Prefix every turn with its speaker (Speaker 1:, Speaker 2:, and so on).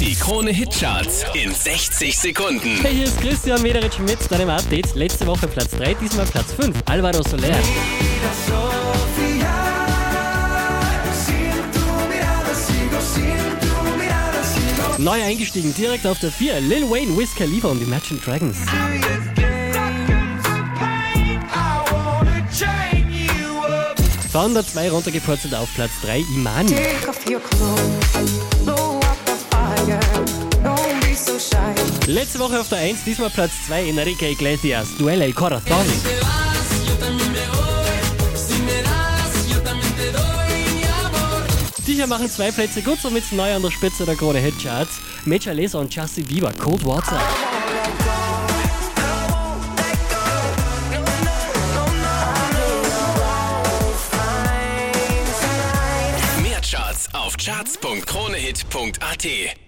Speaker 1: Die Krone Hitcharts in 60 Sekunden.
Speaker 2: Hey, hier ist Christian Mederich mit deinem Update. Letzte Woche Platz 3, diesmal Platz 5. Alvaro Soler. Neu eingestiegen, direkt auf der 4. Lil Wayne, Wiz Khalifa und Imagine Dragons. Von der 2 runtergepurzelt auf Platz 3, Imani. Letzte Woche auf der 1, diesmal Platz 2, Enrique Iglesias, Duele El Corazón. Die hier machen zwei Plätze gut, somit neu an der Spitze der Krone Hitcharts. Major Lazer und Justin Bieber, Cold Water.
Speaker 1: Mehr Charts auf charts.kronehit.at.